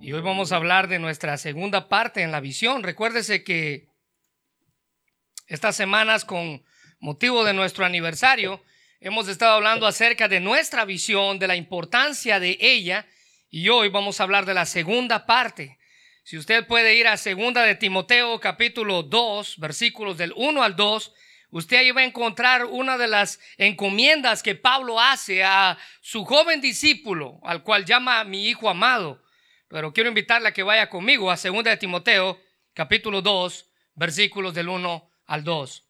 Y hoy vamos a hablar de nuestra segunda parte en la visión. Recuérdese que estas semanas con motivo de nuestro aniversario hemos estado hablando acerca de nuestra visión, de la importancia de ella y hoy vamos a hablar de la segunda parte. Si usted puede ir a segunda de Timoteo capítulo 2, versículos del 1 al 2, usted ahí va a encontrar una de las encomiendas que Pablo hace a su joven discípulo, al cual llama mi hijo amado. Pero quiero invitarle a que vaya conmigo a segunda de Timoteo capítulo 2, versículos del 1 al 2.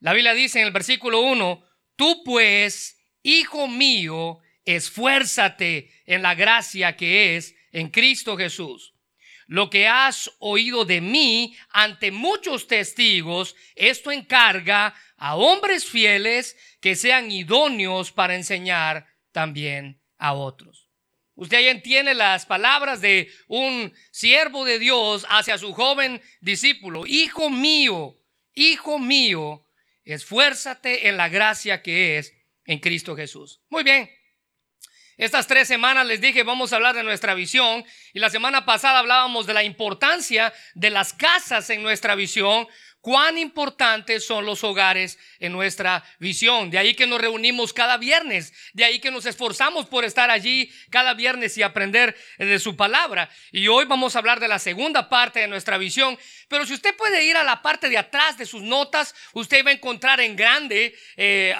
La Biblia dice en el versículo 1, tú pues, hijo mío, esfuérzate en la gracia que es en Cristo Jesús. Lo que has oído de mí ante muchos testigos, esto encarga a hombres fieles que sean idóneos para enseñar también a otros. Usted ahí entiende las palabras de un siervo de Dios hacia su joven discípulo. Hijo mío, hijo mío, esfuérzate en la gracia que es en Cristo Jesús. Muy bien. Estas tres semanas les dije vamos a hablar de nuestra visión y la semana pasada hablábamos de la importancia de las casas en nuestra visión, cuán importantes son los hogares en nuestra visión. De ahí que nos reunimos cada viernes, de ahí que nos esforzamos por estar allí cada viernes y aprender de su palabra. Y hoy vamos a hablar de la segunda parte de nuestra visión. Pero si usted puede ir a la parte de atrás de sus notas, usted va a encontrar en grande eh,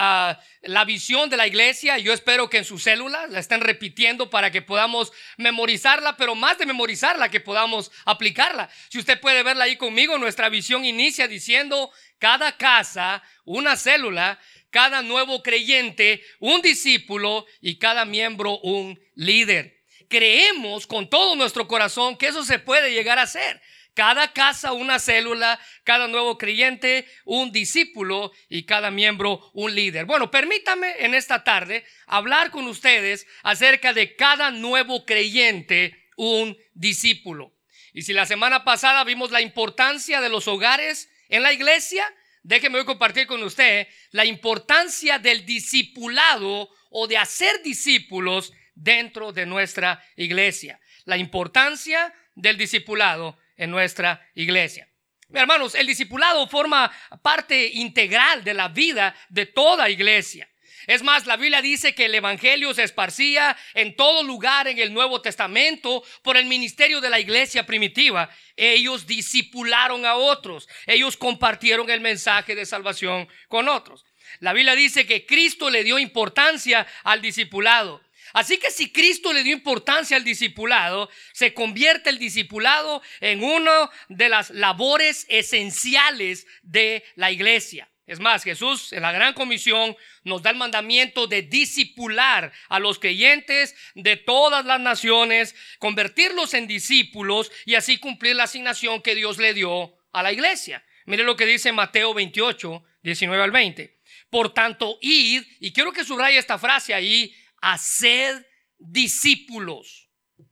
la visión de la iglesia. Yo espero que en su célula la estén repitiendo para que podamos memorizarla, pero más de memorizarla, que podamos aplicarla. Si usted puede verla ahí conmigo, nuestra visión inicia diciendo, cada casa, una célula, cada nuevo creyente, un discípulo y cada miembro, un líder. Creemos con todo nuestro corazón que eso se puede llegar a hacer. Cada casa una célula, cada nuevo creyente un discípulo y cada miembro un líder. Bueno, permítame en esta tarde hablar con ustedes acerca de cada nuevo creyente un discípulo. Y si la semana pasada vimos la importancia de los hogares en la iglesia, déjeme hoy compartir con usted la importancia del discipulado o de hacer discípulos dentro de nuestra iglesia. La importancia del discipulado en nuestra iglesia. Hermanos, el discipulado forma parte integral de la vida de toda iglesia. Es más, la Biblia dice que el Evangelio se esparcía en todo lugar en el Nuevo Testamento por el ministerio de la iglesia primitiva. Ellos discipularon a otros, ellos compartieron el mensaje de salvación con otros. La Biblia dice que Cristo le dio importancia al discipulado. Así que si Cristo le dio importancia al discipulado, se convierte el discipulado en una de las labores esenciales de la iglesia. Es más, Jesús en la gran comisión nos da el mandamiento de discipular a los creyentes de todas las naciones, convertirlos en discípulos y así cumplir la asignación que Dios le dio a la iglesia. Mire lo que dice Mateo 28, 19 al 20. Por tanto, id, y quiero que subraye esta frase ahí, hacer discípulos.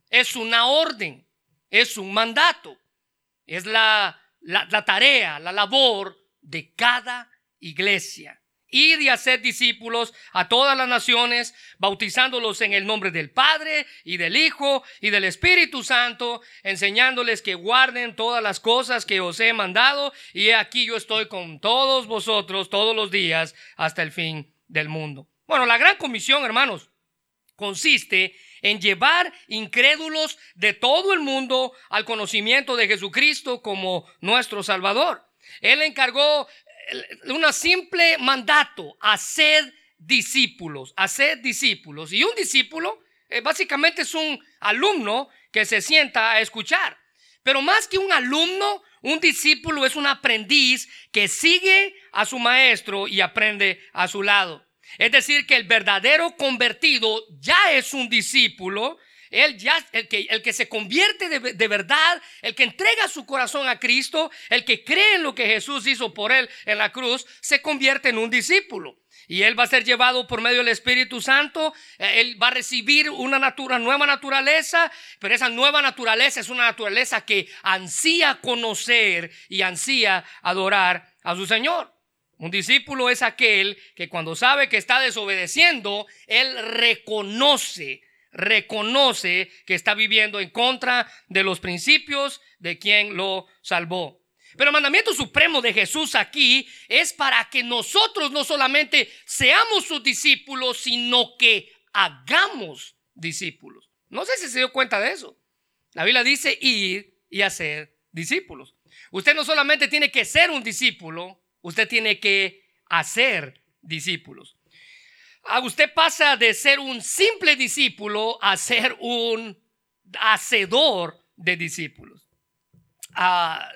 Es una orden, es un mandato, es la, la, tarea, la labor de cada iglesia. Ir y hacer discípulos a todas las naciones, bautizándolos en el nombre del Padre y del Hijo y del Espíritu Santo, enseñándoles que guarden todas las cosas que os he mandado. Y aquí yo estoy con todos vosotros todos los días hasta el fin del mundo. Bueno, la gran comisión, hermanos, consiste en llevar incrédulos de todo el mundo al conocimiento de Jesucristo como nuestro Salvador. Él encargó eh, un simple mandato, hacer discípulos, hacer discípulos. Y un discípulo eh, básicamente es un alumno que se sienta a escuchar. Pero más que un alumno, un discípulo es un aprendiz que sigue a su maestro y aprende a su lado. Es decir, que el verdadero convertido ya es un discípulo. Él ya, el que, el que se convierte de, de, verdad, el que entrega su corazón a Cristo, el que cree en lo que Jesús hizo por él en la cruz, se convierte en un discípulo. Y él va a ser llevado por medio del Espíritu Santo. Eh, él va a recibir una, natura, nueva naturaleza, pero esa nueva naturaleza es una naturaleza que ansía conocer y ansía adorar a su Señor. Un discípulo es aquel que cuando sabe que está desobedeciendo, él reconoce, reconoce que está viviendo en contra de los principios de quien lo salvó. Pero el mandamiento supremo de Jesús aquí es para que nosotros no solamente seamos sus discípulos, sino que hagamos discípulos. No sé si se dio cuenta de eso. La Biblia dice ir y hacer discípulos. Usted no solamente tiene que ser un discípulo, usted tiene que hacer discípulos. A usted pasa de ser un simple discípulo a ser un hacedor de discípulos. A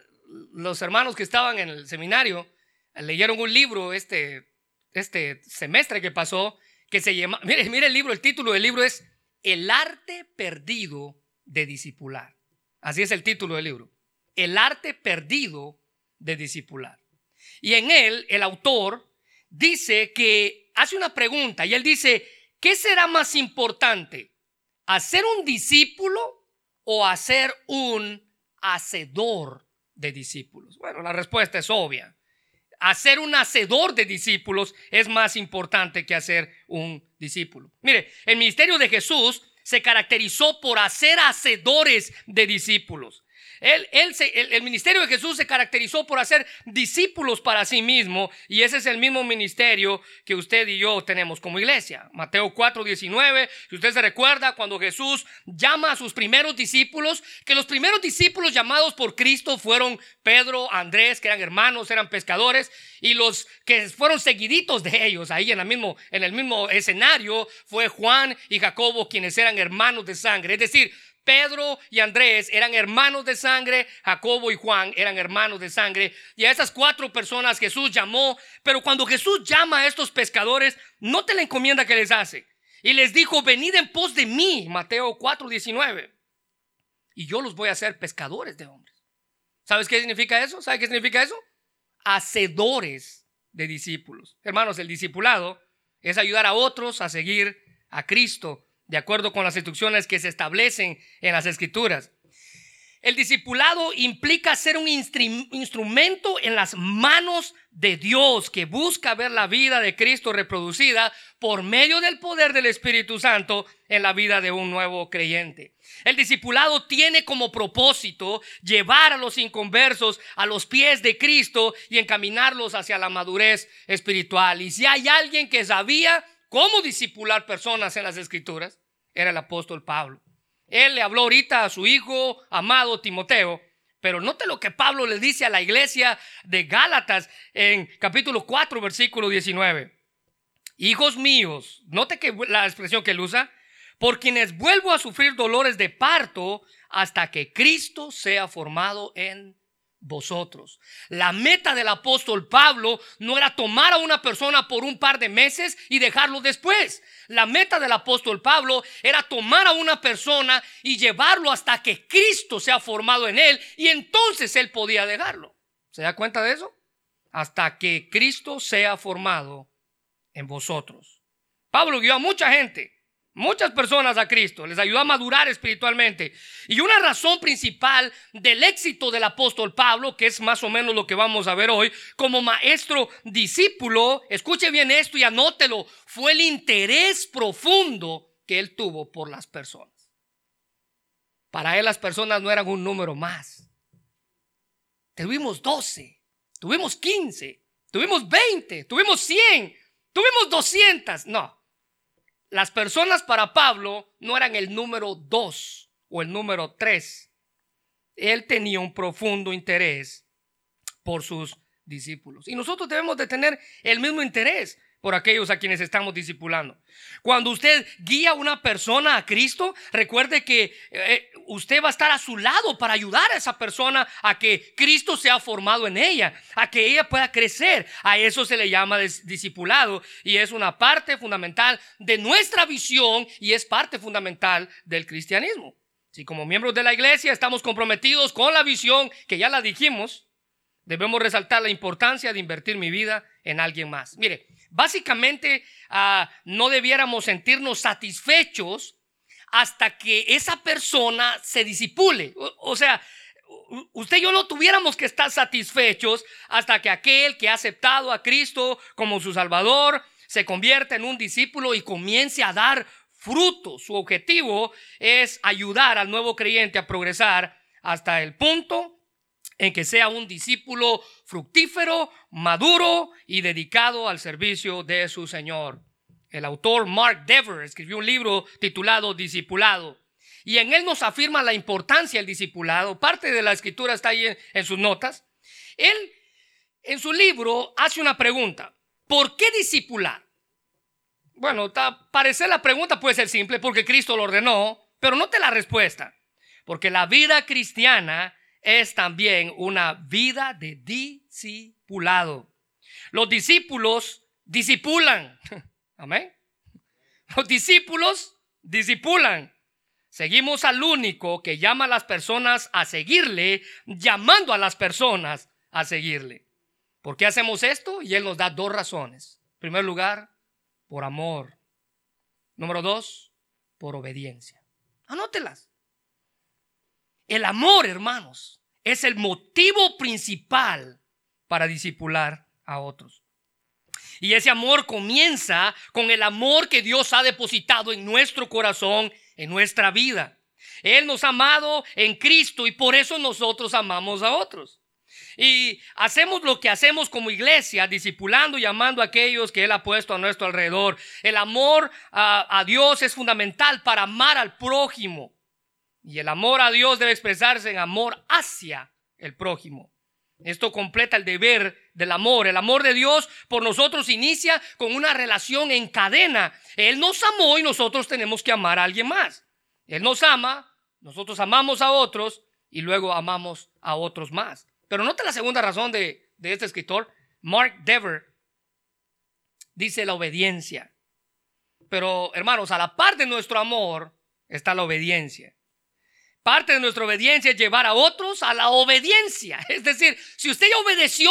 los hermanos que estaban en el seminario leyeron un libro este, este semestre que pasó que se llama, mire, mire el libro, el título del libro es El arte perdido de discipular. Así es el título del libro. El arte perdido de discipular. Y en él el autor dice que hace una pregunta y él dice, ¿qué será más importante? ¿Hacer un discípulo o hacer un hacedor de discípulos? Bueno, la respuesta es obvia. Hacer un hacedor de discípulos es más importante que hacer un discípulo. Mire, el ministerio de Jesús se caracterizó por hacer hacedores de discípulos. Él, el, ministerio de Jesús se caracterizó por hacer discípulos para sí mismo y ese es el mismo ministerio que usted y yo tenemos como iglesia. Mateo 4, 19, si usted se recuerda cuando Jesús llama a sus primeros discípulos, que los primeros discípulos llamados por Cristo fueron Pedro, Andrés, que eran hermanos, eran pescadores, y los que fueron seguiditos de ellos ahí en el mismo, en el mismo escenario fue Juan y Jacobo, quienes eran hermanos de sangre. Es decir, Pedro y Andrés eran hermanos de sangre, Jacobo y Juan eran hermanos de sangre, y a esas cuatro personas Jesús llamó, pero cuando Jesús llama a estos pescadores, no te la encomienda que les hace. Y les dijo, venid en pos de mí, Mateo 4, 19, y yo los voy a hacer pescadores de hombres. ¿Sabes qué significa eso? ¿Sabes qué significa eso? Hacedores de discípulos. Hermanos, el discipulado es ayudar a otros a seguir a Cristo de acuerdo con las instrucciones que se establecen en las escrituras. El discipulado implica ser un instrumento en las manos de Dios que busca ver la vida de Cristo reproducida por medio del poder del Espíritu Santo en la vida de un nuevo creyente. El discipulado tiene como propósito llevar a los inconversos a los pies de Cristo y encaminarlos hacia la madurez espiritual. Y si hay alguien que sabía cómo disipular personas en las escrituras, era el apóstol Pablo. Él le habló ahorita a su hijo amado Timoteo, pero note lo que Pablo le dice a la iglesia de Gálatas en capítulo 4, versículo 19. Hijos míos, note que la expresión que él usa, por quienes vuelvo a sufrir dolores de parto hasta que Cristo sea formado en vosotros. La meta del apóstol Pablo no era tomar a una persona por un par de meses y dejarlo después. La meta del apóstol Pablo era tomar a una persona y llevarlo hasta que Cristo sea formado en él y entonces él podía dejarlo. ¿Se da cuenta de eso? Hasta que Cristo sea formado en vosotros. Pablo guió a mucha gente muchas personas a Cristo, les ayudó a madurar espiritualmente. Y una razón principal del éxito del apóstol Pablo, que es más o menos lo que vamos a ver hoy, como maestro discípulo, escuche bien esto y anótelo, fue el interés profundo que él tuvo por las personas. Para él las personas no eran un número más. Tuvimos 12, tuvimos 15, tuvimos 20, tuvimos 100, tuvimos 200. No, las personas para Pablo no eran el número dos o el número tres. Él tenía un profundo interés por sus discípulos. Y nosotros debemos de tener el mismo interés por aquellos a quienes estamos discipulando. Cuando usted guía a una persona a Cristo, recuerde que eh, usted va a estar a su lado para ayudar a esa persona a que Cristo sea formado en ella, a que ella pueda crecer. A eso se le llama discipulado y es una parte fundamental de nuestra visión y es parte fundamental del cristianismo. Si como miembros de la iglesia estamos comprometidos con la visión, que ya la dijimos, debemos resaltar la importancia de invertir mi vida en alguien más. Mire, Básicamente, ah, no debiéramos sentirnos satisfechos hasta que esa persona se disipule. O, sea, usted y yo no tuviéramos que estar satisfechos hasta que aquel que ha aceptado a Cristo como su Salvador se convierta en un discípulo y comience a dar fruto. Su objetivo es ayudar al nuevo creyente a progresar hasta el punto en que sea un discípulo fructífero, maduro y dedicado al servicio de su Señor. El autor Mark Dever escribió un libro titulado Discipulado. Y en él nos afirma la importancia del discipulado. Parte de la escritura está ahí en, sus notas. Él, en su libro, hace una pregunta. ¿Por qué discipular? Bueno, parecer la pregunta puede ser simple porque Cristo lo ordenó, pero no te la respuesta. Porque la vida cristiana es también una vida de discipulado. Los discípulos discipulan. Amén. Los discípulos discipulan. Seguimos al único que llama a las personas a seguirle, llamando a las personas a seguirle. ¿Por qué hacemos esto? Y Él nos da dos razones. En primer lugar, por amor. Número dos, por obediencia. Anótelas. El amor, hermanos, es el motivo principal para discipular a otros. Y ese amor comienza con el amor que Dios ha depositado en nuestro corazón, en nuestra vida. Él nos ha amado en Cristo y por eso nosotros amamos a otros. Y hacemos lo que hacemos como iglesia, discipulando y amando a aquellos que Él ha puesto a nuestro alrededor. El amor a, a Dios es fundamental para amar al prójimo. Y el amor a Dios debe expresarse en amor hacia el prójimo. Esto completa el deber del amor. El amor de Dios por nosotros inicia con una relación en cadena. Él nos amó y nosotros tenemos que amar a alguien más. Él nos ama, nosotros amamos a otros y luego amamos a otros más. Pero nota la segunda razón de, de este escritor, Mark Dever, dice la obediencia. Pero hermanos, a la par de nuestro amor está la obediencia. Parte de nuestra obediencia es llevar a otros a la obediencia. Es decir, si usted ya obedeció,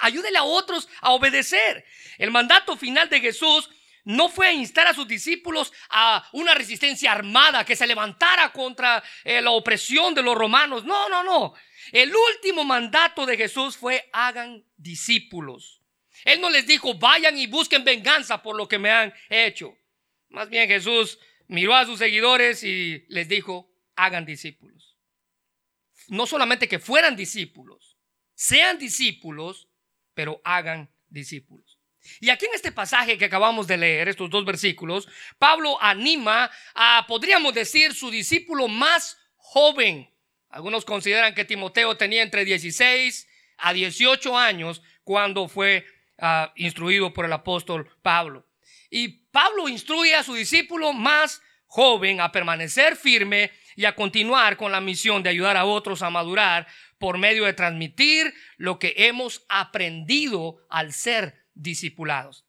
ayúdele a otros a obedecer. El mandato final de Jesús no fue a instar a sus discípulos a una resistencia armada que se levantara contra eh, la opresión de los romanos. No, no, no. El último mandato de Jesús fue hagan discípulos. Él no les dijo vayan y busquen venganza por lo que me han hecho. Más bien Jesús miró a sus seguidores y les dijo hagan discípulos. No solamente que fueran discípulos, sean discípulos, pero hagan discípulos. Y aquí en este pasaje que acabamos de leer, estos dos versículos, Pablo anima a, podríamos decir, su discípulo más joven. Algunos consideran que Timoteo tenía entre 16 a 18 años cuando fue ah, instruido por el apóstol Pablo. Y Pablo instruye a su discípulo más joven a permanecer firme y a continuar con la misión de ayudar a otros a madurar por medio de transmitir lo que hemos aprendido al ser discipulados.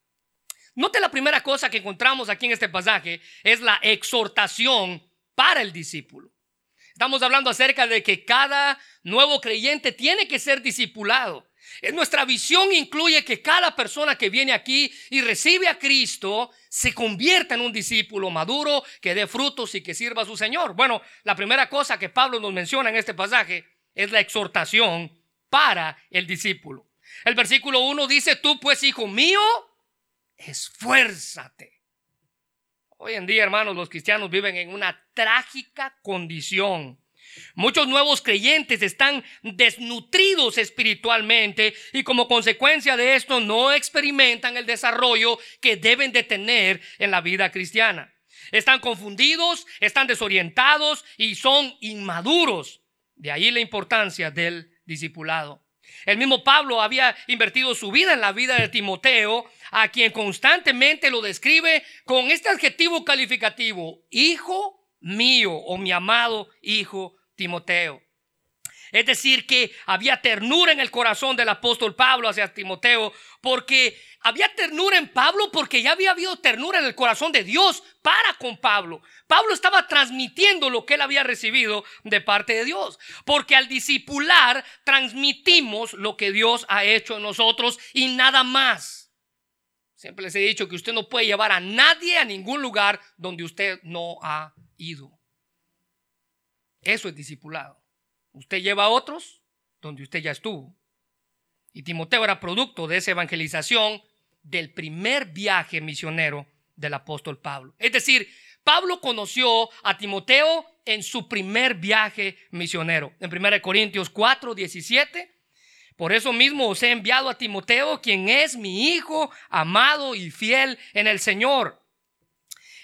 Note la primera cosa que encontramos aquí en este pasaje es la exhortación para el discípulo. Estamos hablando acerca de que cada nuevo creyente tiene que ser discipulado. Nuestra visión incluye que cada persona que viene aquí y recibe a Cristo se convierta en un discípulo maduro, que dé frutos y que sirva a su Señor. Bueno, la primera cosa que Pablo nos menciona en este pasaje es la exhortación para el discípulo. El versículo 1 dice, tú pues, hijo mío, esfuérzate. Hoy en día, hermanos, los cristianos viven en una trágica condición Muchos nuevos creyentes están desnutridos espiritualmente y como consecuencia de esto no experimentan el desarrollo que deben de tener en la vida cristiana. Están confundidos, están desorientados y son inmaduros. De ahí la importancia del discipulado. El mismo Pablo había invertido su vida en la vida de Timoteo, a quien constantemente lo describe con este adjetivo calificativo, hijo mío o mi amado hijo Timoteo. Es decir, que había ternura en el corazón del apóstol Pablo hacia Timoteo, porque había ternura en Pablo, porque ya había habido ternura en el corazón de Dios para con Pablo. Pablo estaba transmitiendo lo que él había recibido de parte de Dios, porque al discipular transmitimos lo que Dios ha hecho en nosotros y nada más. Siempre les he dicho que usted no puede llevar a nadie a ningún lugar donde usted no ha ido. Eso es discipulado. Usted lleva a otros donde usted ya estuvo. Y Timoteo era producto de esa evangelización del primer viaje misionero del apóstol Pablo. Es decir, Pablo conoció a Timoteo en su primer viaje misionero. En 1 Corintios 4, 17. Por eso mismo os he enviado a Timoteo, quien es mi hijo amado y fiel en el Señor,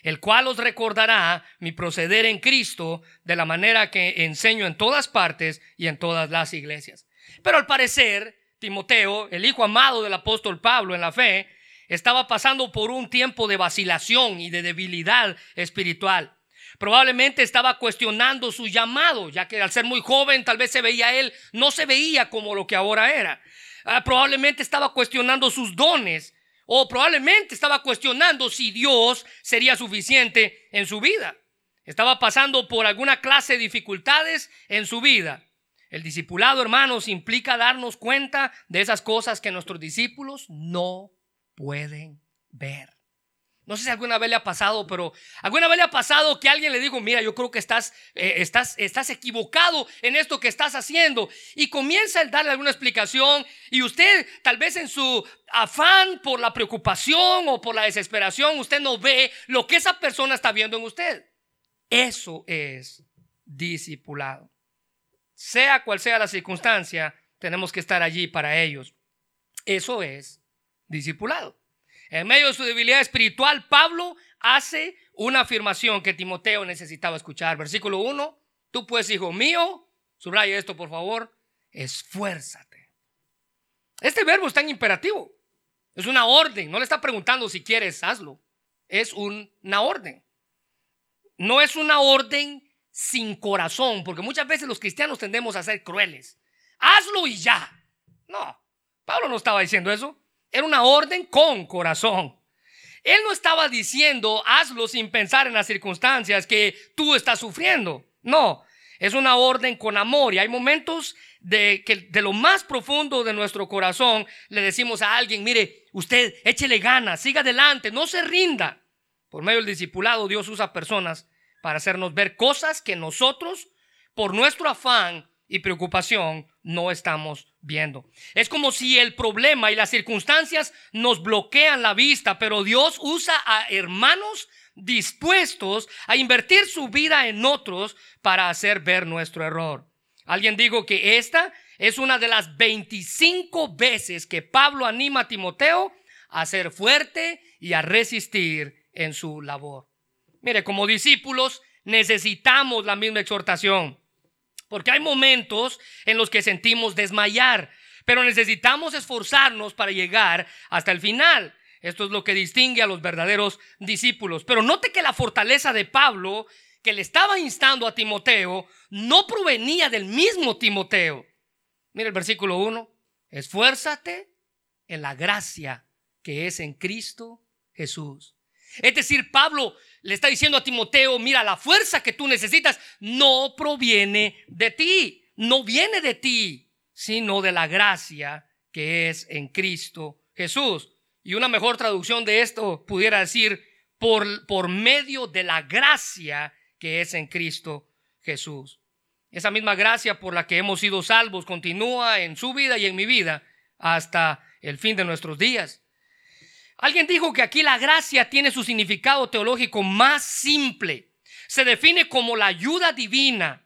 el cual os recordará mi proceder en Cristo de la manera que enseño en todas partes y en todas las iglesias. Pero al parecer, Timoteo, el hijo amado del apóstol Pablo en la fe, estaba pasando por un tiempo de vacilación y de debilidad espiritual. Probablemente estaba cuestionando su llamado, ya que al ser muy joven tal vez se veía él, no se veía como lo que ahora era. Ah, probablemente estaba cuestionando sus dones o probablemente estaba cuestionando si Dios sería suficiente en su vida. Estaba pasando por alguna clase de dificultades en su vida. El discipulado, hermanos, implica darnos cuenta de esas cosas que nuestros discípulos no pueden ver. No sé si alguna vez le ha pasado, pero alguna vez le ha pasado que alguien le dijo, mira, yo creo que estás, eh, estás, estás equivocado en esto que estás haciendo. Y comienza a darle alguna explicación y usted tal vez en su afán por la preocupación o por la desesperación, usted no ve lo que esa persona está viendo en usted. Eso es discipulado. Sea cual sea la circunstancia, tenemos que estar allí para ellos. Eso es discipulado. En medio de su debilidad espiritual, Pablo hace una afirmación que Timoteo necesitaba escuchar. Versículo 1, tú pues, hijo mío, subraya esto por favor, esfuérzate. Este verbo es tan imperativo. Es una orden. No le está preguntando si quieres, hazlo. Es una orden. No es una orden sin corazón, porque muchas veces los cristianos tendemos a ser crueles. Hazlo y ya. No, Pablo no estaba diciendo eso. Era una orden con corazón. Él no estaba diciendo, hazlo sin pensar en las circunstancias que tú estás sufriendo. No, es una orden con amor. Y hay momentos de que de lo más profundo de nuestro corazón le decimos a alguien, mire, usted échele ganas, siga adelante, no se rinda. Por medio del discipulado Dios usa personas para hacernos ver cosas que nosotros, por nuestro afán y preocupación, no estamos viendo. Es como si el problema y las circunstancias nos bloquean la vista, pero Dios usa a hermanos dispuestos a invertir su vida en otros para hacer ver nuestro error. Alguien dijo que esta es una de las 25 veces que Pablo anima a Timoteo a ser fuerte y a resistir en su labor. Mire, como discípulos necesitamos la misma exhortación. Porque hay momentos en los que sentimos desmayar, pero necesitamos esforzarnos para llegar hasta el final. Esto es lo que distingue a los verdaderos discípulos. Pero note que la fortaleza de Pablo, que le estaba instando a Timoteo, no provenía del mismo Timoteo. Mira el versículo 1. Esfuérzate en la gracia que es en Cristo Jesús. Es decir, Pablo le está diciendo a Timoteo, mira, la fuerza que tú necesitas no proviene de ti, no viene de ti, sino de la gracia que es en Cristo Jesús. Y una mejor traducción de esto pudiera decir, por, por medio de la gracia que es en Cristo Jesús. Esa misma gracia por la que hemos sido salvos continúa en su vida y en mi vida hasta el fin de nuestros días. Alguien dijo que aquí la gracia tiene su significado teológico más simple. Se define como la ayuda divina,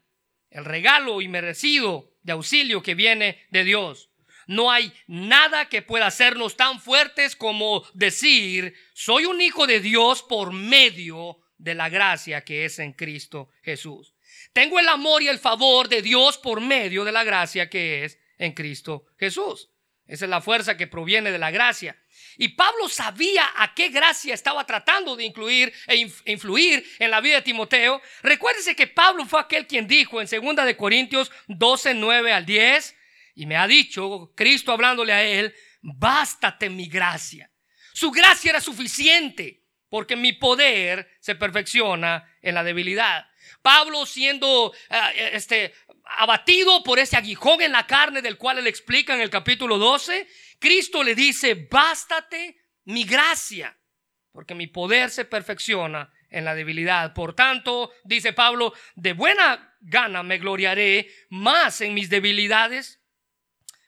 el regalo inmerecido de auxilio que viene de Dios. No hay nada que pueda hacernos tan fuertes como decir, soy un hijo de Dios por medio de la gracia que es en Cristo Jesús. Tengo el amor y el favor de Dios por medio de la gracia que es en Cristo Jesús. Esa es la fuerza que proviene de la gracia. Y Pablo sabía a qué gracia estaba tratando de incluir e influir en la vida de Timoteo. Recuérdese que Pablo fue aquel quien dijo en 2 de Corintios 12, 9 al 10, y me ha dicho, Cristo hablándole a él, bástate mi gracia. Su gracia era suficiente, porque mi poder se perfecciona en la debilidad. Pablo siendo eh, este, abatido por ese aguijón en la carne del cual él explica en el capítulo 12, Cristo le dice, bástate mi gracia, porque mi poder se perfecciona en la debilidad. Por tanto, dice Pablo, de buena gana me gloriaré más en mis debilidades,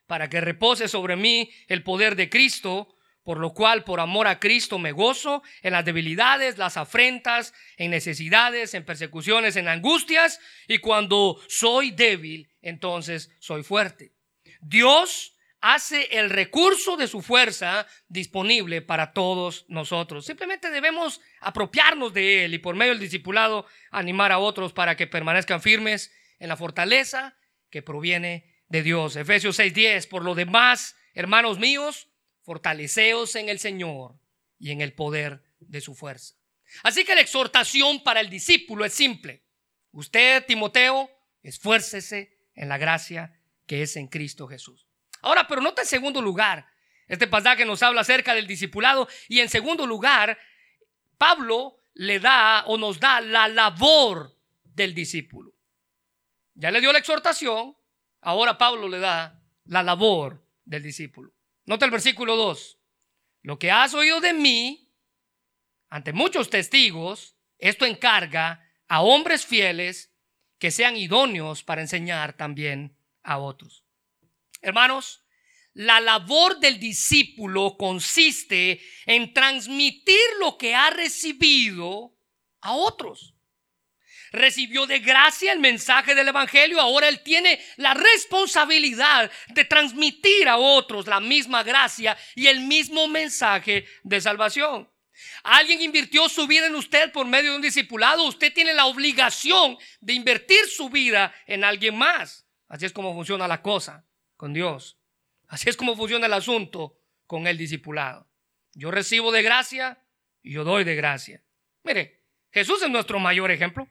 para que repose sobre mí el poder de Cristo por lo cual por amor a Cristo me gozo en las debilidades, las afrentas, en necesidades, en persecuciones, en angustias, y cuando soy débil, entonces soy fuerte. Dios hace el recurso de su fuerza disponible para todos nosotros. Simplemente debemos apropiarnos de él y por medio del discipulado animar a otros para que permanezcan firmes en la fortaleza que proviene de Dios. Efesios 6:10, por lo demás, hermanos míos, fortaleceos en el Señor y en el poder de su fuerza. Así que la exhortación para el discípulo es simple. Usted, Timoteo, esfuércese en la gracia que es en Cristo Jesús. Ahora, pero nota en segundo lugar, este pasaje nos habla acerca del discipulado y en segundo lugar, Pablo le da o nos da la labor del discípulo. Ya le dio la exhortación, ahora Pablo le da la labor del discípulo. Nota el versículo 2. Lo que has oído de mí, ante muchos testigos, esto encarga a hombres fieles que sean idóneos para enseñar también a otros. Hermanos, la labor del discípulo consiste en transmitir lo que ha recibido a otros. Recibió de gracia el mensaje del Evangelio, ahora él tiene la responsabilidad de transmitir a otros la misma gracia y el mismo mensaje de salvación. Alguien invirtió su vida en usted por medio de un discipulado, usted tiene la obligación de invertir su vida en alguien más. Así es como funciona la cosa con Dios. Así es como funciona el asunto con el discipulado. Yo recibo de gracia y yo doy de gracia. Mire, Jesús es nuestro mayor ejemplo.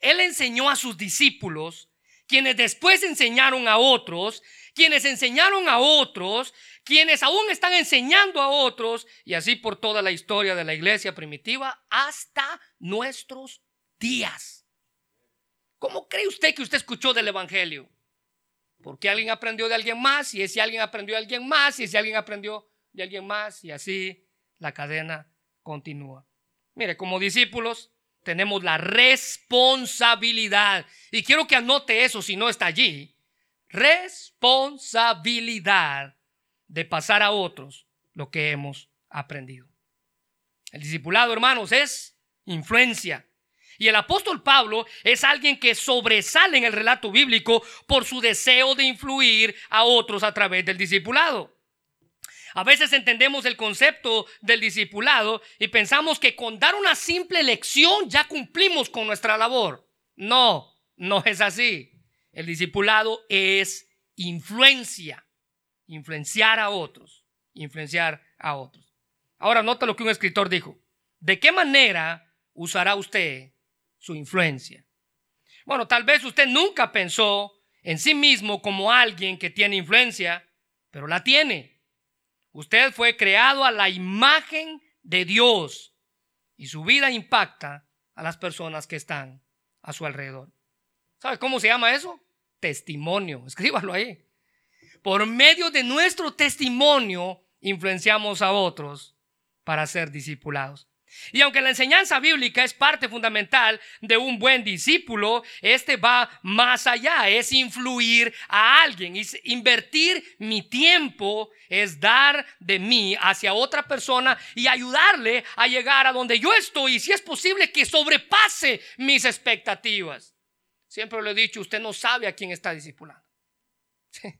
Él enseñó a sus discípulos, quienes después enseñaron a otros, quienes enseñaron a otros, quienes aún están enseñando a otros, y así por toda la historia de la iglesia primitiva hasta nuestros días. ¿Cómo cree usted que usted escuchó del Evangelio? Porque alguien aprendió de alguien más y ese alguien aprendió de alguien más y ese alguien aprendió de alguien más y así la cadena continúa. Mire, como discípulos tenemos la responsabilidad y quiero que anote eso si no está allí. Responsabilidad de pasar a otros lo que hemos aprendido. El discipulado, hermanos, es influencia. Y el apóstol Pablo es alguien que sobresale en el relato bíblico por su deseo de influir a otros a través del discipulado. A veces entendemos el concepto del discipulado y pensamos que con dar una simple lección ya cumplimos con nuestra labor. No, no es así. El discipulado es influencia, influenciar a otros, influenciar a otros. Ahora nota lo que un escritor dijo. ¿De qué manera usará usted su influencia. Bueno, tal vez usted nunca pensó en sí mismo como alguien que tiene influencia, pero la tiene. Usted fue creado a la imagen de Dios y su vida impacta a las personas que están a su alrededor. ¿Sabe cómo se llama eso? Testimonio. Escríbalo ahí. Por medio de nuestro testimonio influenciamos a otros para ser discipulados. Y aunque la enseñanza bíblica es parte fundamental de un buen discípulo, este va más allá, es influir a alguien, es invertir mi tiempo, es dar de mí hacia otra persona y ayudarle a llegar a donde yo estoy y si es posible que sobrepase mis expectativas. Siempre lo he dicho, usted no sabe a quién está discipulando.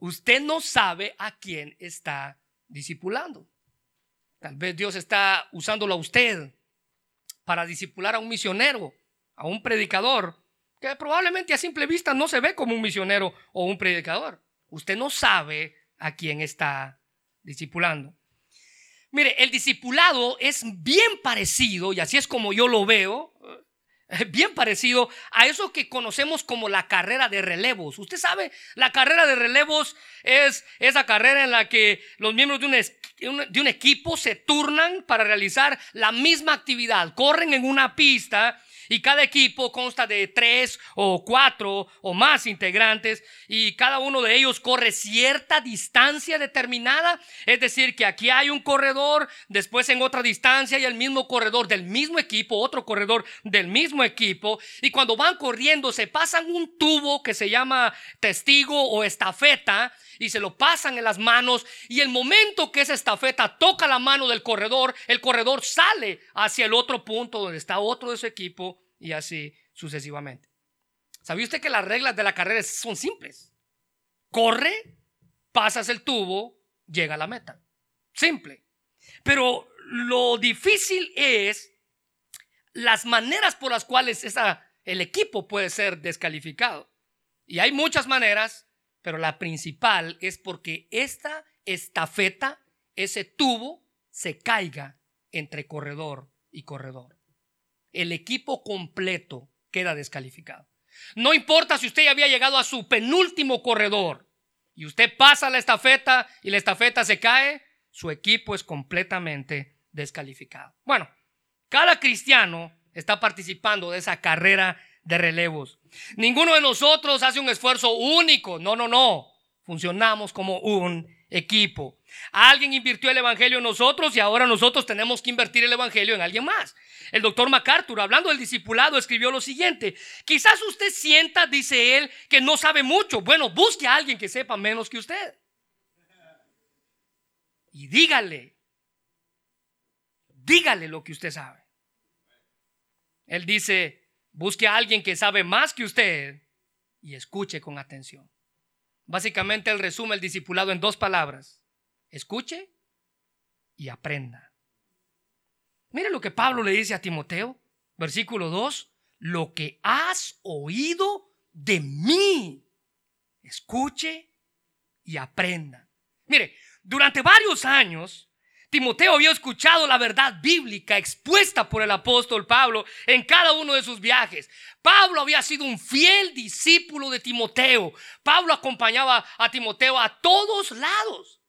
Usted no sabe a quién está discipulando. Tal vez Dios está usándolo a usted para disipular a un misionero, a un predicador, que probablemente a simple vista no se ve como un misionero o un predicador. Usted no sabe a quién está discipulando. Mire, el discipulado es bien parecido, y así es como yo lo veo, bien parecido a eso que conocemos como la carrera de relevos. Usted sabe, la carrera de relevos es esa carrera en la que los miembros de un, de un equipo se turnan para realizar la misma actividad. Corren en una pista y cada equipo consta de tres o cuatro o más integrantes y cada uno de ellos corre cierta distancia determinada. Es decir, que aquí hay un corredor, después en otra distancia y el mismo corredor del mismo equipo, otro corredor del mismo equipo. Y cuando van corriendo se pasan un tubo que se llama testigo o estafeta y se lo pasan en las manos y el momento que esa estafeta toca la mano del corredor, el corredor sale hacia el otro punto donde está otro de su equipo y así sucesivamente. ¿Sabía usted que las reglas de la carrera son simples? Corre, pasas el tubo, llega a la meta. Simple. Pero lo difícil es las maneras por las cuales esa, el equipo puede ser descalificado. Y hay muchas maneras, pero la principal es porque esta estafeta, ese tubo, se caiga entre corredor y corredor. El equipo completo queda descalificado. No importa si usted ya había llegado a su penúltimo corredor y usted pasa la estafeta y la estafeta se cae, su equipo es completamente descalificado. Bueno, cada cristiano está participando de esa carrera de relevos. Ninguno de nosotros hace un esfuerzo único. No, no, no. Funcionamos como un equipo. Alguien invirtió el Evangelio en nosotros y ahora nosotros tenemos que invertir el Evangelio en alguien más. El doctor MacArthur, hablando del discipulado, escribió lo siguiente. Quizás usted sienta, dice él, que no sabe mucho. Bueno, busque a alguien que sepa menos que usted. Y dígale, dígale lo que usted sabe. Él dice, Busque a alguien que sabe más que usted y escuche con atención. Básicamente él resume el discipulado en dos palabras. Escuche y aprenda. Mire lo que Pablo le dice a Timoteo, versículo 2, lo que has oído de mí. Escuche y aprenda. Mire, durante varios años Timoteo había escuchado la verdad bíblica expuesta por el apóstol Pablo en cada uno de sus viajes. Pablo había sido un fiel discípulo de Timoteo. Pablo acompañaba a Timoteo a todos lados.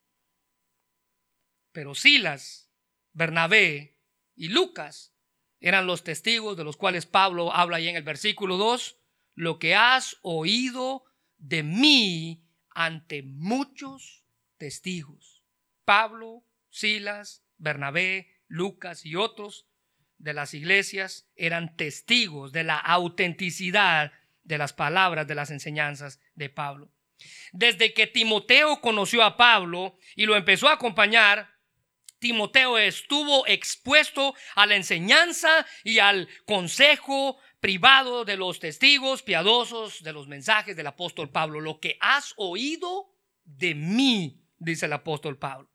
Pero Silas, Bernabé y Lucas eran los testigos de los cuales Pablo habla ahí en el versículo 2. Lo que has oído de mí ante muchos testigos. Pablo Silas, Bernabé, Lucas y otros de las iglesias eran testigos de la autenticidad de las palabras, de las enseñanzas de Pablo. Desde que Timoteo conoció a Pablo y lo empezó a acompañar, Timoteo estuvo expuesto a la enseñanza y al consejo privado de los testigos piadosos de los mensajes del apóstol Pablo. Lo que has oído de mí, dice el apóstol Pablo.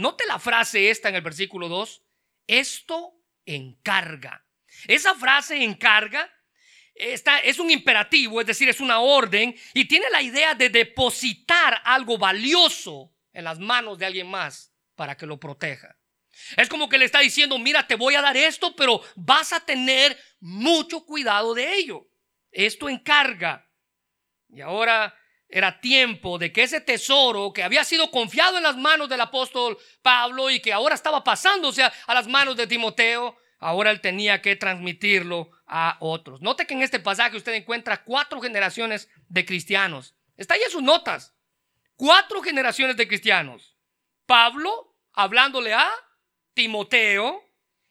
Note la frase esta en el versículo 2. Esto encarga. Esa frase encarga esta, es un imperativo, es decir, es una orden y tiene la idea de depositar algo valioso en las manos de alguien más para que lo proteja. Es como que le está diciendo, mira, te voy a dar esto, pero vas a tener mucho cuidado de ello. Esto encarga. Y ahora era tiempo de que ese tesoro que había sido confiado en las manos del apóstol Pablo y que ahora estaba pasándose a, las manos de Timoteo, ahora él tenía que transmitirlo a otros. Note que en este pasaje usted encuentra cuatro generaciones de cristianos. Está ahí en sus notas. Cuatro generaciones de cristianos. Pablo hablándole a Timoteo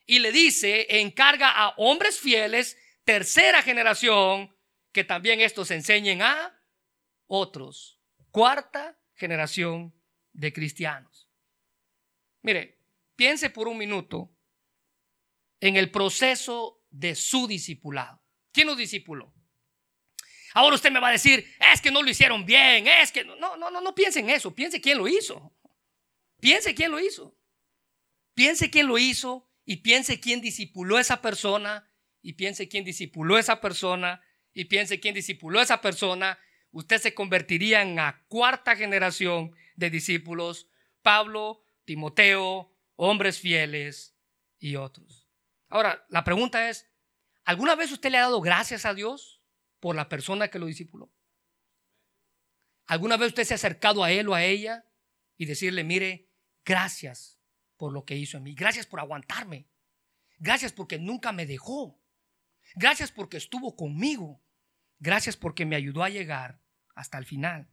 y le dice, encarga a hombres fieles, tercera generación, que también estos enseñen a otros. Cuarta generación de cristianos. Mire, piense por un minuto en el proceso de su discipulado. ¿Quién nos discipuló? Ahora usted me va a decir, es que no lo hicieron bien, es que no, no, no, no piense en eso, piense quién lo hizo. Piense quién lo hizo. Piense quién lo hizo y piense quién discipuló a esa persona y piense quién discipuló esa persona y piense quién discipuló a esa persona usted se convertiría en la cuarta generación de discípulos, Pablo, Timoteo, hombres fieles y otros. Ahora, la pregunta es, ¿alguna vez usted le ha dado gracias a Dios por la persona que lo discipuló? ¿Alguna vez usted se ha acercado a él o a ella y decirle, mire, gracias por lo que hizo en mí, gracias por aguantarme, gracias porque nunca me dejó, Gracias porque estuvo conmigo. Gracias porque me ayudó a llegar hasta el final.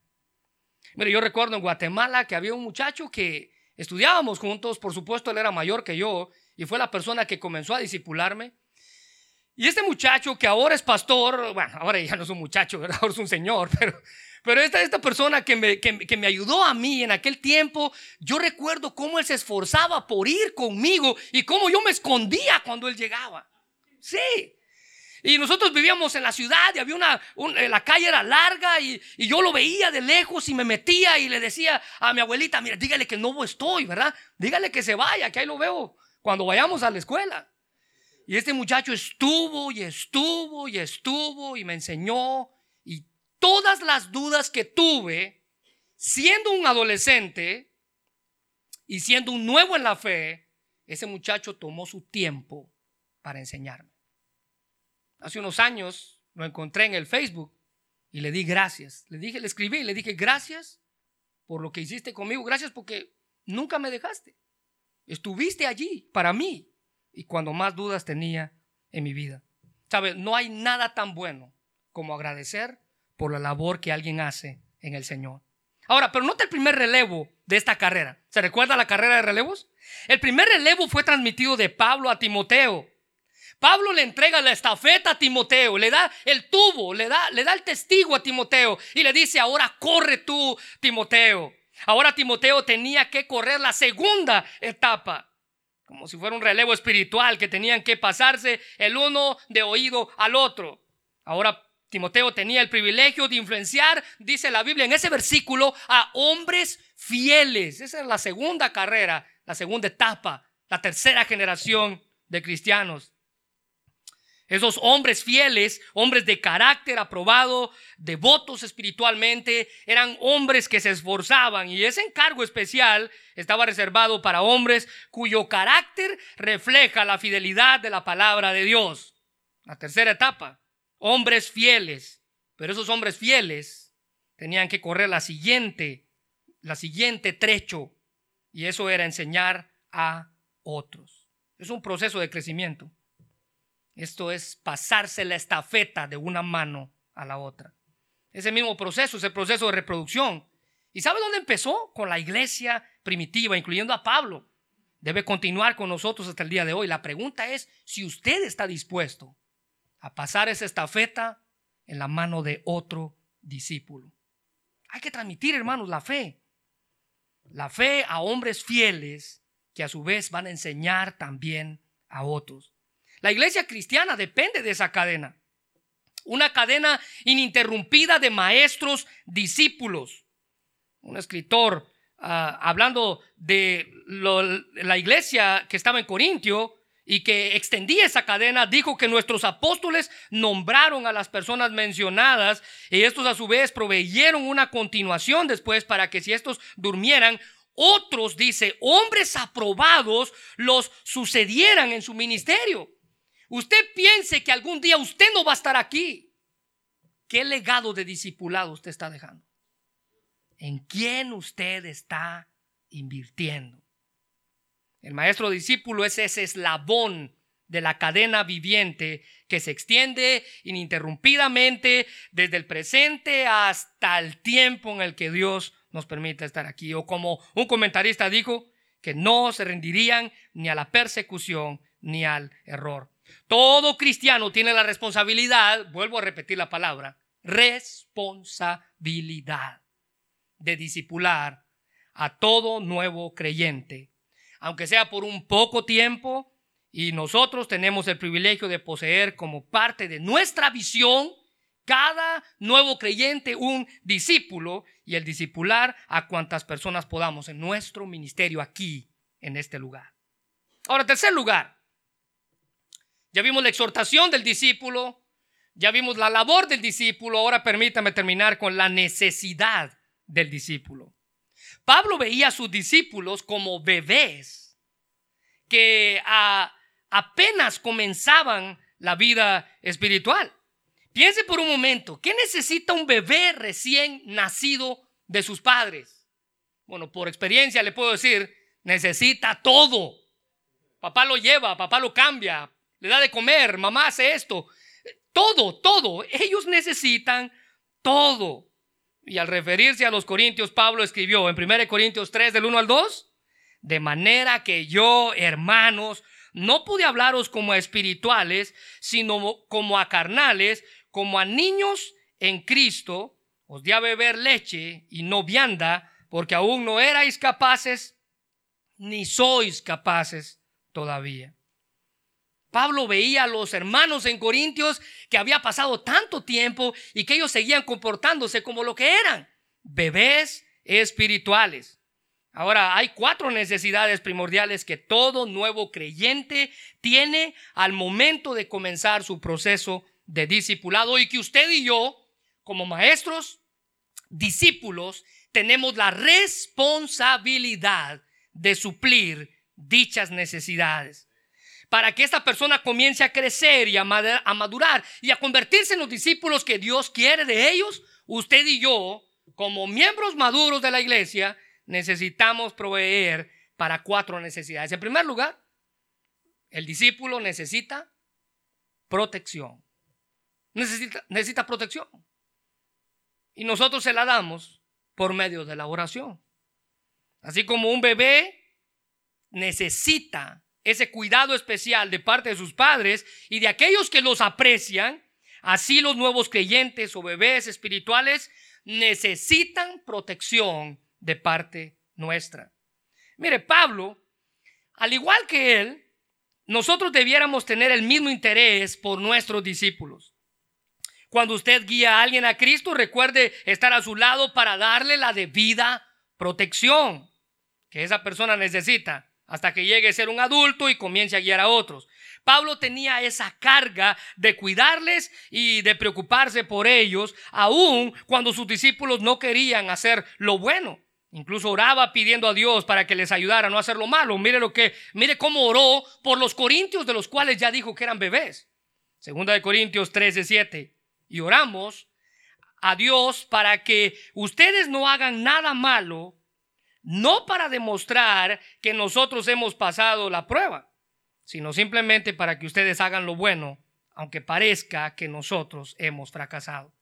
Mire, yo recuerdo en Guatemala que había un muchacho que estudiábamos juntos, por supuesto él era mayor que yo y fue la persona que comenzó a disipularme. Y este muchacho que ahora es pastor, bueno, ahora ya no es un muchacho, ahora es un señor, pero, pero esta, esta persona que que, que me ayudó a mí en aquel tiempo, yo recuerdo cómo él se esforzaba por ir conmigo y cómo yo me escondía cuando él llegaba. Sí, y nosotros vivíamos en la ciudad y había una, eh, la calle era larga y, y, yo lo veía de lejos y me metía y le decía a mi abuelita, mira, dígale que no estoy, ¿verdad? Dígale que se vaya, que ahí lo veo cuando vayamos a la escuela. Y este muchacho estuvo y estuvo y estuvo y me enseñó y todas las dudas que tuve siendo un adolescente y siendo un nuevo en la fe, ese muchacho tomó su tiempo para enseñarme. Hace unos años lo encontré en el Facebook y le di gracias. Le dije, le escribí, le dije gracias por lo que hiciste conmigo, gracias porque nunca me dejaste. Estuviste allí para mí y cuando más dudas tenía en mi vida. Sabes, no hay nada tan bueno como agradecer por la labor que alguien hace en el Señor. Ahora, pero nota el primer relevo de esta carrera. ¿Se recuerda la carrera de relevos? El primer relevo fue transmitido de Pablo a Timoteo. Pablo le entrega la estafeta a Timoteo, le da el tubo, le da, le da el testigo a Timoteo y le dice, ahora corre tú, Timoteo. Ahora Timoteo tenía que correr la segunda etapa, como si fuera un relevo espiritual que tenían que pasarse el uno de oído al otro. Ahora Timoteo tenía el privilegio de influenciar, dice la Biblia en ese versículo, a hombres fieles. Esa es la segunda carrera, la segunda etapa, la tercera generación de cristianos. Esos hombres fieles, hombres de carácter aprobado, devotos espiritualmente, eran hombres que se esforzaban y ese encargo especial estaba reservado para hombres cuyo carácter refleja la fidelidad de la palabra de Dios. La tercera etapa, hombres fieles, pero esos hombres fieles tenían que correr la siguiente, la siguiente trecho y eso era enseñar a otros. Es un proceso de crecimiento. Esto es pasarse la estafeta de una mano a la otra. Ese mismo proceso, ese proceso de reproducción. ¿Y sabe dónde empezó? Con la iglesia primitiva, incluyendo a Pablo. Debe continuar con nosotros hasta el día de hoy. La pregunta es si usted está dispuesto a pasar esa estafeta en la mano de otro discípulo. Hay que transmitir, hermanos, la fe. La fe a hombres fieles que a su vez van a enseñar también a otros. La iglesia cristiana depende de esa cadena. Una cadena ininterrumpida de maestros, discípulos. Un escritor, ah, hablando de la iglesia que estaba en Corintio y que extendía esa cadena, dijo que nuestros apóstoles nombraron a las personas mencionadas y estos a su vez proveyeron una continuación después para que si estos durmieran, otros, dice, hombres aprobados los sucedieran en su ministerio. Usted piense que algún día usted no va a estar aquí. ¿Qué legado de discipulado usted está dejando? ¿En quién usted está invirtiendo? El maestro discípulo es ese eslabón de la cadena viviente que se extiende ininterrumpidamente desde el presente hasta el tiempo en el que Dios nos permite estar aquí. O como un comentarista dijo, que no se rendirían ni a la persecución ni al error. Todo cristiano tiene la responsabilidad, vuelvo a repetir la palabra, responsabilidad de discipular a todo nuevo creyente, aunque sea por un poco tiempo, y nosotros tenemos el privilegio de poseer como parte de nuestra visión cada nuevo creyente un discípulo y el discipular a cuantas personas podamos en nuestro ministerio aquí, en este lugar. Ahora, tercer lugar, ya vimos la exhortación del discípulo, ya vimos la labor del discípulo, ahora permítame terminar con la necesidad del discípulo. Pablo veía a sus discípulos como bebés que apenas comenzaban la vida espiritual. Piense por un momento, ¿qué necesita un bebé recién nacido de sus padres? Bueno, por experiencia le puedo decir, necesita todo. Papá lo lleva, papá lo cambia, le da de comer, mamá hace esto. todo, todo. Ellos necesitan todo. Y al referirse a los Corintios, Pablo escribió en 1 Corintios 3 del 1 al 2, de manera que yo, hermanos, no pude hablaros como a espirituales, sino como a carnales, como a niños en Cristo, os di a beber leche y no vianda, porque aún no erais capaces, ni sois capaces todavía. Pablo veía a los hermanos en Corintios que había pasado tanto tiempo y que ellos seguían comportándose como lo que eran, bebés espirituales. Ahora, hay cuatro necesidades primordiales que todo nuevo creyente tiene al momento de comenzar su proceso de discipulado y que usted y yo, como maestros, discípulos, tenemos la responsabilidad de suplir dichas necesidades. Para que esta persona comience a crecer y a madurar y a convertirse en los discípulos que Dios quiere de ellos, usted y yo, como miembros maduros de la iglesia, necesitamos proveer para cuatro necesidades. En primer lugar, el discípulo necesita protección. Necesita, protección. Y nosotros se la damos por medio de la oración. Así como un bebé necesita ese cuidado especial de parte de sus padres y de aquellos que los aprecian, así los nuevos creyentes o bebés espirituales necesitan protección de parte nuestra. Mire, Pablo, al igual que él, nosotros debiéramos tener el mismo interés por nuestros discípulos. Cuando usted guía a alguien a Cristo, recuerde estar a su lado para darle la debida protección que esa persona necesita hasta que llegue a ser un adulto y comience a guiar a otros. Pablo tenía esa carga de cuidarles y de preocuparse por ellos, aun cuando sus discípulos no querían hacer lo bueno. Incluso oraba pidiendo a Dios para que les ayudara a no hacer lo malo. Mire lo que, mire cómo oró por los corintios de los cuales ya dijo que eran bebés. Segunda de Corintios 13, 7 y oramos a Dios para que ustedes no hagan nada malo, no para demostrar que nosotros hemos pasado la prueba, sino simplemente para que ustedes hagan lo bueno, aunque parezca que nosotros hemos fracasado.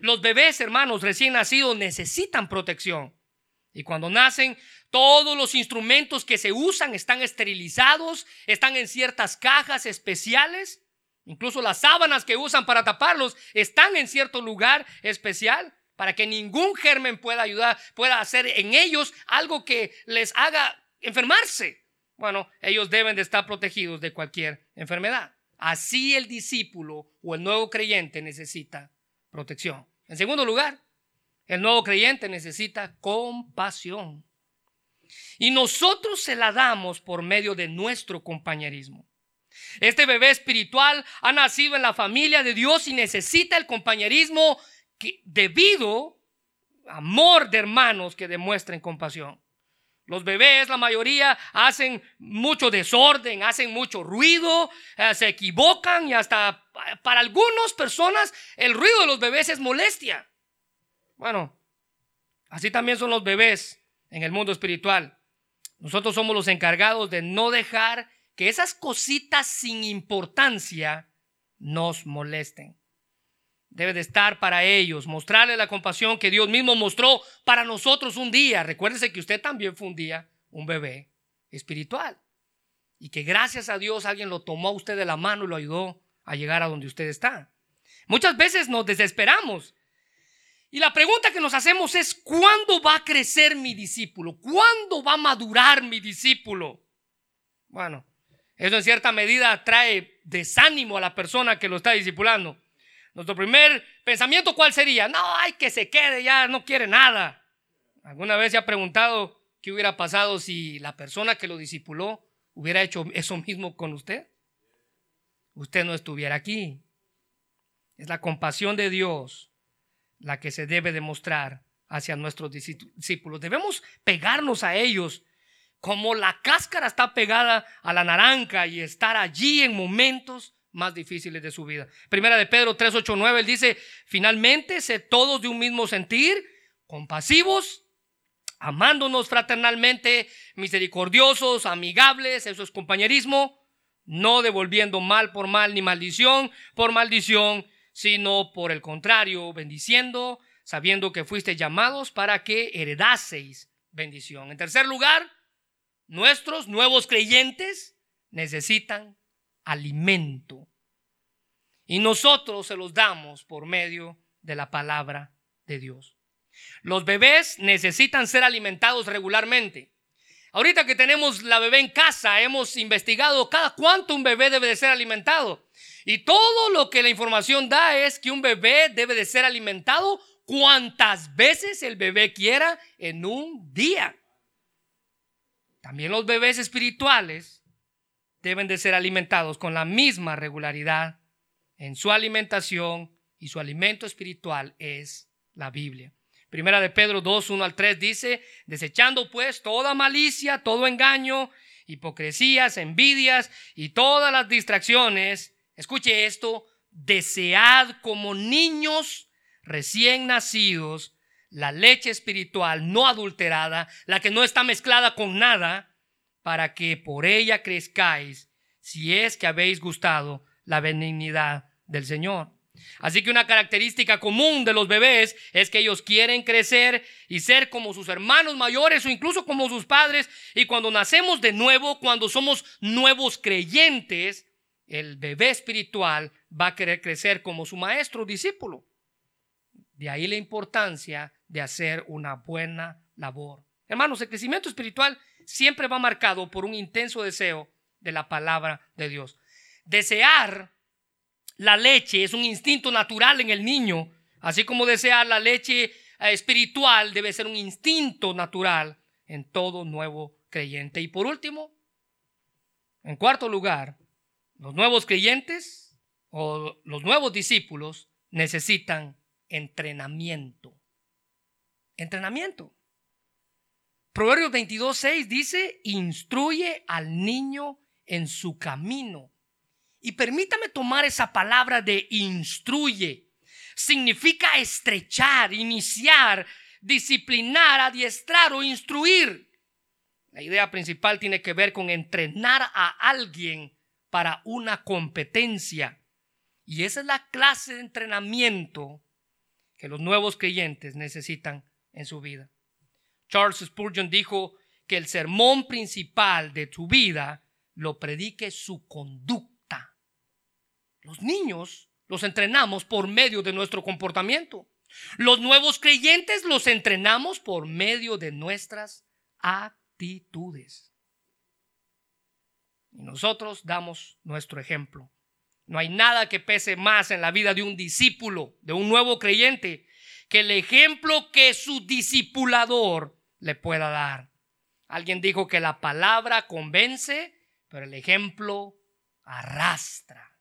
Los bebés, hermanos, recién nacidos necesitan protección. Y cuando nacen, todos los instrumentos que se usan están esterilizados, están en ciertas cajas especiales Incluso las sábanas que usan para taparlos están en cierto lugar especial para que ningún germen pueda ayudar, pueda hacer en ellos algo que les haga enfermarse. Bueno, ellos deben de estar protegidos de cualquier enfermedad. Así el discípulo o el nuevo creyente necesita protección. En segundo lugar, el nuevo creyente necesita compasión. Y nosotros se la damos por medio de nuestro compañerismo. Este bebé espiritual ha nacido en la familia de Dios y necesita el compañerismo que, debido amor de hermanos que demuestren compasión. Los bebés, la mayoría, hacen mucho desorden, hacen mucho ruido, eh, se equivocan y hasta para algunas personas el ruido de los bebés es molestia. Bueno, así también son los bebés en el mundo espiritual. Nosotros somos los encargados de no dejar que esas cositas sin importancia nos molesten. Debe de estar para ellos, mostrarle la compasión que Dios mismo mostró para nosotros un día. Recuérdese que usted también fue un día un bebé espiritual. Y que gracias a Dios alguien lo tomó a usted de la mano y lo ayudó a llegar a donde usted está. Muchas veces nos desesperamos. Y la pregunta que nos hacemos es, ¿cuándo va a crecer mi discípulo? ¿Cuándo va a madurar mi discípulo? Bueno, eso en cierta medida trae desánimo a la persona que lo está discipulando. Nuestro primer pensamiento, ¿cuál sería? No, hay que se quede, ya no quiere nada. ¿Alguna vez se ha preguntado qué hubiera pasado si la persona que lo discipuló hubiera hecho eso mismo con usted? Usted no estuviera aquí. Es la compasión de Dios la que se debe demostrar hacia nuestros discípulos. Debemos pegarnos a ellos como la cáscara está pegada a la naranja y estar allí en momentos más difíciles de su vida. Primera de Pedro 3, 8, 9, él dice, finalmente, sé todos de un mismo sentir, compasivos, amándonos fraternalmente, misericordiosos, amigables, eso es compañerismo, no devolviendo mal por mal ni maldición por maldición, sino por el contrario, bendiciendo, sabiendo que fuiste llamados para que heredaseis bendición. En tercer lugar, nuestros nuevos creyentes necesitan alimento. Y nosotros se los damos por medio de la palabra de Dios. Los bebés necesitan ser alimentados regularmente. Ahorita que tenemos la bebé en casa, hemos investigado cada cuánto un bebé debe de ser alimentado. Y todo lo que la información da es que un bebé debe de ser alimentado cuantas veces el bebé quiera en un día. También los bebés espirituales deben de ser alimentados con la misma regularidad en su alimentación y su alimento espiritual es la Biblia. Primera de Pedro 2, 1 al 3 dice, desechando pues toda malicia, todo engaño, hipocresías, envidias y todas las distracciones, escuche esto, desead como niños recién nacidos la leche espiritual no adulterada, la que no está mezclada con nada, para que por ella crezcáis, si es que habéis gustado la benignidad del Señor. Así que una característica común de los bebés es que ellos quieren crecer y ser como sus hermanos mayores o incluso como sus padres. Y cuando nacemos de nuevo, cuando somos nuevos creyentes, el bebé espiritual va a querer crecer como su maestro discípulo. De ahí la importancia de hacer una buena labor. Hermanos, el crecimiento espiritual siempre va marcado por un intenso deseo de la palabra de Dios. Desear la leche es un instinto natural en el niño, así como desear la leche eh, espiritual debe ser un instinto natural en todo nuevo creyente. Y por último, en cuarto lugar, los nuevos creyentes o los nuevos discípulos necesitan entrenamiento. Entrenamiento. Proverbios 22, 6 dice, instruye al niño en su camino y permítame tomar esa palabra de instruye. Significa estrechar, iniciar, disciplinar, adiestrar o instruir. La idea principal tiene que ver con entrenar a alguien para una competencia. Y esa es la clase de entrenamiento que los nuevos creyentes necesitan en su vida. Charles Spurgeon dijo que el sermón principal de tu vida lo predique su conducta los niños los entrenamos por medio de nuestro comportamiento. Los nuevos creyentes los entrenamos por medio de nuestras actitudes. Y nosotros damos nuestro ejemplo. No hay nada que pese más en la vida de un discípulo, de un nuevo creyente, que el ejemplo que su discipulador le pueda dar. Alguien dijo que la palabra convence, pero el ejemplo arrastra.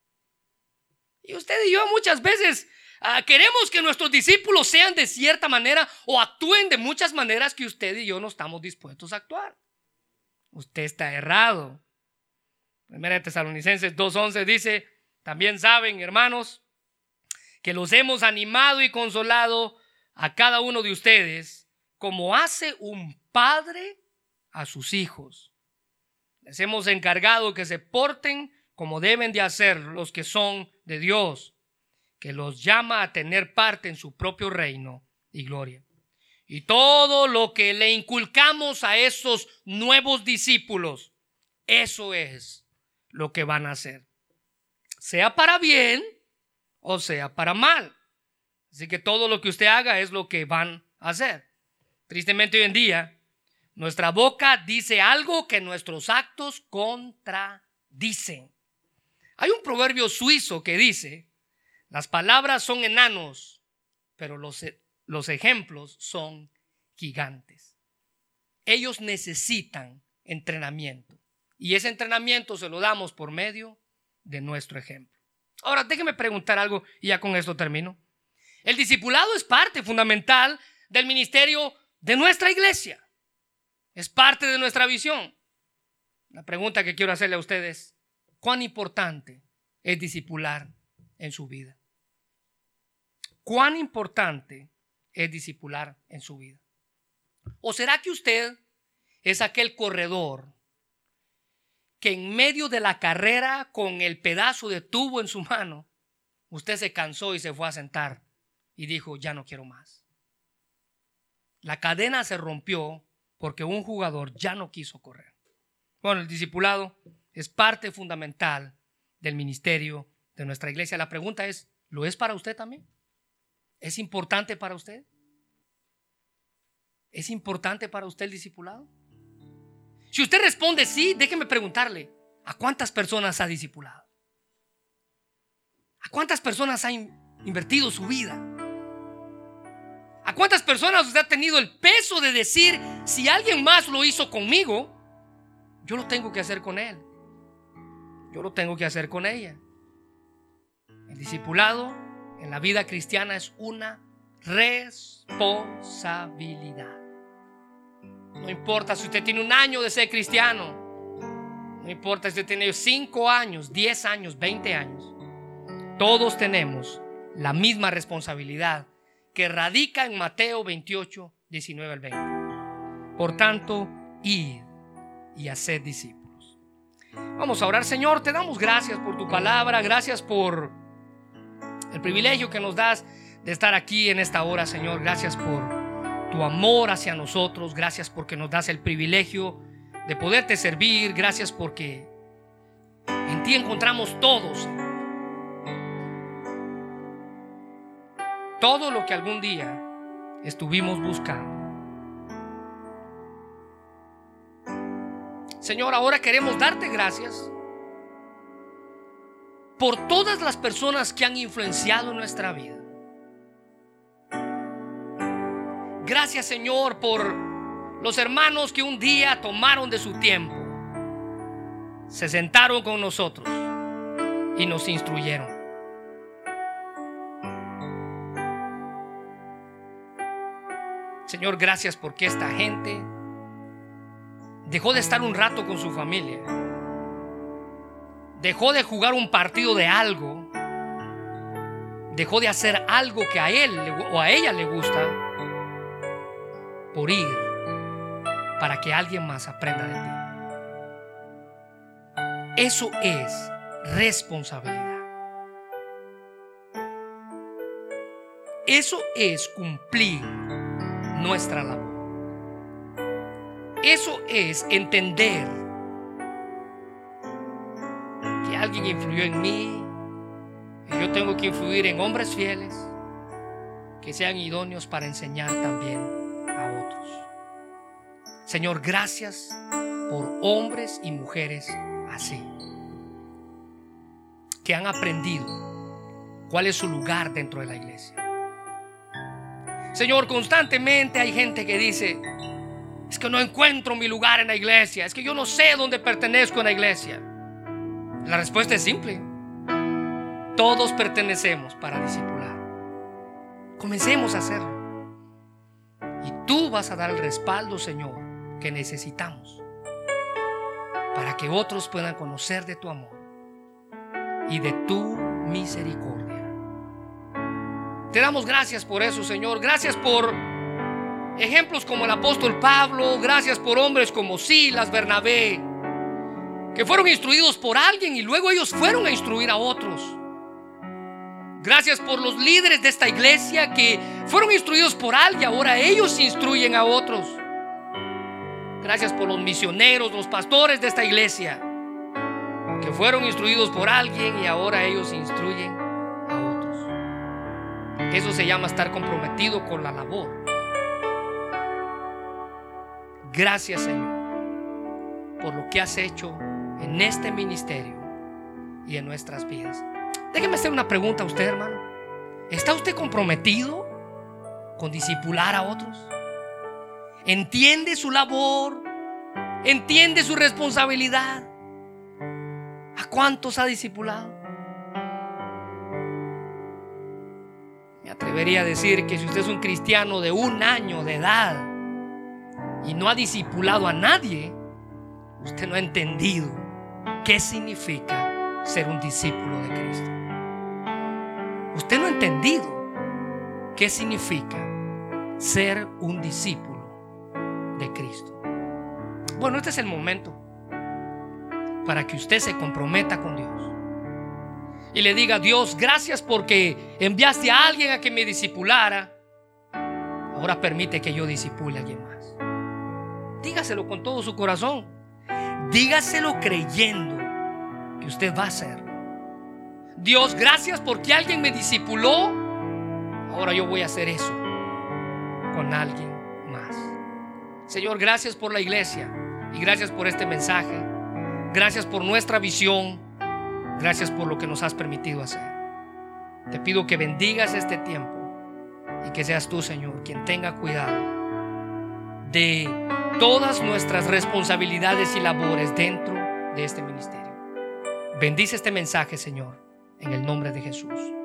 Y usted y yo muchas veces ah, queremos que nuestros discípulos sean de cierta manera o actúen de muchas maneras que usted y yo no estamos dispuestos a actuar. Usted está errado. Primera de Tesalonicenses 2.11 dice, también saben, hermanos, que los hemos animado y consolado a cada uno de ustedes como hace un padre a sus hijos. Les hemos encargado que se porten como deben de hacer los que son de Dios, que los llama a tener parte en su propio reino y gloria. Y todo lo que le inculcamos a esos nuevos discípulos, eso es lo que van a hacer. Sea para bien o sea para mal. Así que todo lo que usted haga es lo que van a hacer. Tristemente hoy en día, nuestra boca dice algo que nuestros actos contradicen. Hay un proverbio suizo que dice, las palabras son enanos, pero los, e, los ejemplos son gigantes. Ellos necesitan entrenamiento y ese entrenamiento se lo damos por medio de nuestro ejemplo. Ahora, déjeme preguntar algo y ya con esto termino. El discipulado es parte fundamental del ministerio de nuestra iglesia. Es parte de nuestra visión. La pregunta que quiero hacerle a ustedes, cuán importante es discipular en su vida. Cuán importante es discipular en su vida. ¿O será que usted es aquel corredor que en medio de la carrera con el pedazo de tubo en su mano usted se cansó y se fue a sentar y dijo, ya no quiero más. La cadena se rompió porque un jugador ya no quiso correr. Bueno, el discipulado es parte fundamental del ministerio de nuestra iglesia. La pregunta es, ¿lo es para usted también? ¿Es importante para usted? ¿Es importante para usted el discipulado? Si usted responde sí, déjeme preguntarle, ¿a cuántas personas ha discipulado? ¿A cuántas personas ha invertido su vida? ¿A cuántas personas usted ha tenido el peso de decir, si alguien más lo hizo conmigo, yo lo tengo que hacer con él? Yo lo tengo que hacer con ella. El discipulado en la vida cristiana es una responsabilidad. No importa si usted tiene un año de ser cristiano. No importa si usted tiene 5 años, 10 años, 20 años. Todos tenemos la misma responsabilidad que radica en Mateo 28, 19 al 20. Por tanto, id y haced discípulos. Vamos a orar, Señor, te damos gracias por tu palabra, gracias por el privilegio que nos das de estar aquí en esta hora, Señor. Gracias por tu amor hacia nosotros, gracias porque nos das el privilegio de poderte servir, gracias porque en ti encontramos todos todo lo que algún día estuvimos buscando. Señor, ahora queremos darte gracias por todas las personas que han influenciado nuestra vida. Gracias Señor por los hermanos que un día tomaron de su tiempo, se sentaron con nosotros y nos instruyeron. Señor, gracias porque esta gente dejó de estar un rato con su familia. Dejó de jugar un partido de algo. Dejó de hacer algo que a él o a ella le gusta por ir para que alguien más aprenda de ti. Eso es responsabilidad. Eso es cumplir nuestra labor. Eso es entender que alguien influyó en mí y yo tengo que influir en hombres fieles que sean idóneos para enseñar también a otros. Señor, gracias por hombres y mujeres así, que han aprendido cuál es su lugar dentro de la iglesia Señor, constantemente hay gente que dice, es que no encuentro mi lugar en la iglesia, es que yo no sé dónde pertenezco en la iglesia. La respuesta es simple. Todos pertenecemos para discipular. Comencemos a hacerlo. Y tú vas a dar el respaldo, Señor, que necesitamos para que otros puedan conocer de tu amor y de tu misericordia. Te damos gracias por eso, Señor. Gracias por ejemplos como el apóstol Pablo. Gracias por hombres como Silas, Bernabé, que fueron instruidos por alguien y luego ellos fueron a instruir a otros. Gracias por los líderes de esta iglesia que fueron instruidos por alguien, ahora ellos instruyen a otros. Gracias por los misioneros, los pastores de esta iglesia, que fueron instruidos por alguien y ahora ellos instruyen eso se llama estar comprometido con la labor. Gracias Señor por lo que has hecho en este ministerio y en nuestras vidas. Déjeme hacer una pregunta a usted, hermano. ¿Está usted comprometido con discipular a otros? ¿Entiende su labor? ¿Entiende su responsabilidad? ¿A cuántos ha discipulado? Atrevería a decir que si usted es un cristiano de un año de edad y no ha discipulado a nadie, usted no ha entendido qué significa ser un discípulo de Cristo. Usted no ha entendido qué significa ser un discípulo de Cristo. Bueno, este es el momento para que usted se comprometa con Dios. Y le diga, Dios, gracias porque enviaste a alguien a que me disipulara. Ahora permite que yo disipule a alguien más. Dígaselo con todo su corazón. Dígaselo creyendo que usted va a hacerlo. Dios, gracias porque alguien me disipuló. Ahora yo voy a hacer eso con alguien más. Señor, gracias por la iglesia y gracias por este mensaje. Gracias por nuestra visión. Gracias por lo que nos has permitido hacer. Te pido que bendigas este tiempo y que seas tú, Señor, quien tenga cuidado de todas nuestras responsabilidades y labores dentro de este ministerio. Bendice este mensaje, Señor, en el nombre de Jesús.